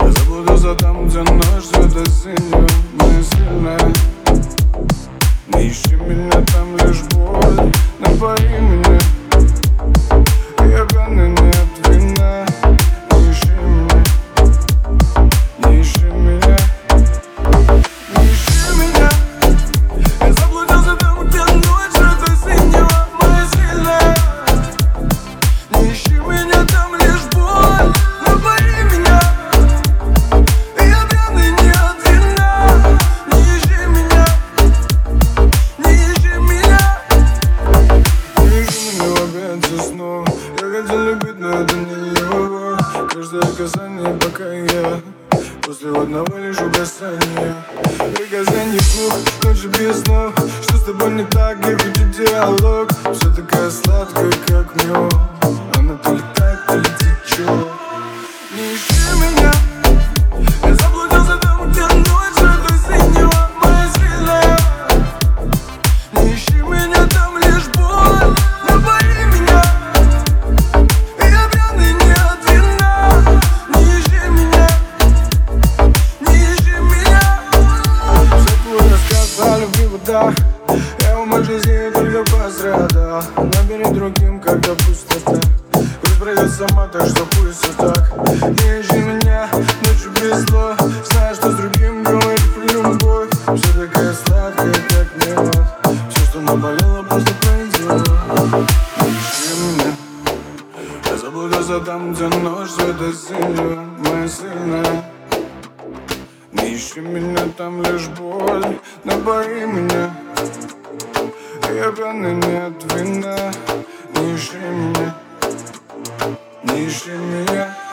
Забуду за там, где ночь, это сильно, не сильно хотел любить, но это не его Каждое касание, пока я После одного лишь угасания. Приказаний вслух, ночи без снов. Что с тобой не так, я хочу диалог? Все такая сладкая, как мед Она то вода Я в моей жизни только пострадал Набери другим, когда пустота. Пусть пройдет сама, так что пусть все так. Не ищи меня, ночью без слов Знаю, что с другим говорит про любовь. Все такая сладкая, как мед. Все, что наболело, просто пройдет ищи меня Я заблудился там, где ночь светит синего Моя сильная ищи меня, там лишь боль. Напои меня. Я пьяный не от вина Не ищи меня. Не ищи меня